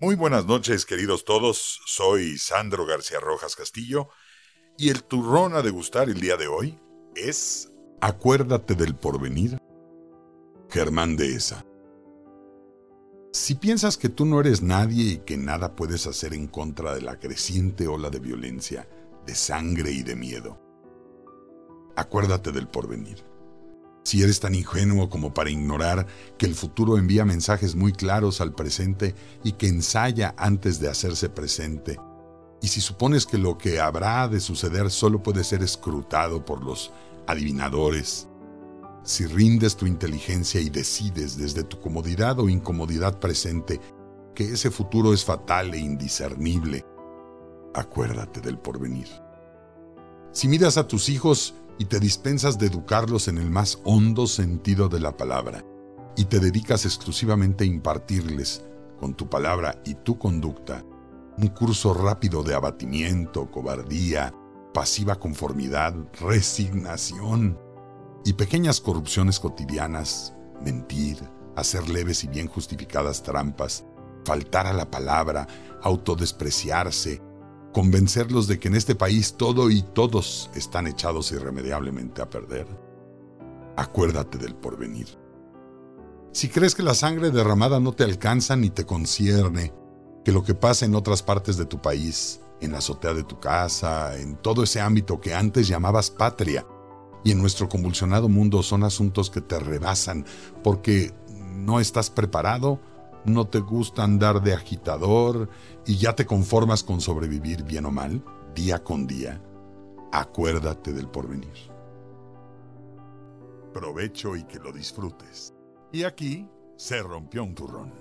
Muy buenas noches, queridos todos. Soy Sandro García Rojas Castillo y el turrón a degustar el día de hoy es Acuérdate del porvenir, Germán Dehesa. Si piensas que tú no eres nadie y que nada puedes hacer en contra de la creciente ola de violencia, de sangre y de miedo, acuérdate del porvenir. Si eres tan ingenuo como para ignorar que el futuro envía mensajes muy claros al presente y que ensaya antes de hacerse presente, y si supones que lo que habrá de suceder solo puede ser escrutado por los adivinadores, si rindes tu inteligencia y decides desde tu comodidad o incomodidad presente que ese futuro es fatal e indiscernible, acuérdate del porvenir. Si miras a tus hijos y te dispensas de educarlos en el más hondo sentido de la palabra, y te dedicas exclusivamente a impartirles, con tu palabra y tu conducta, un curso rápido de abatimiento, cobardía, pasiva conformidad, resignación y pequeñas corrupciones cotidianas, mentir, hacer leves y bien justificadas trampas, faltar a la palabra, autodespreciarse, convencerlos de que en este país todo y todos están echados irremediablemente a perder? Acuérdate del porvenir. Si crees que la sangre derramada no te alcanza ni te concierne, que lo que pasa en otras partes de tu país, en la azotea de tu casa, en todo ese ámbito que antes llamabas patria, y en nuestro convulsionado mundo son asuntos que te rebasan porque no estás preparado, no te gusta andar de agitador y ya te conformas con sobrevivir bien o mal, día con día, acuérdate del porvenir. Provecho y que lo disfrutes. Y aquí se rompió un turrón.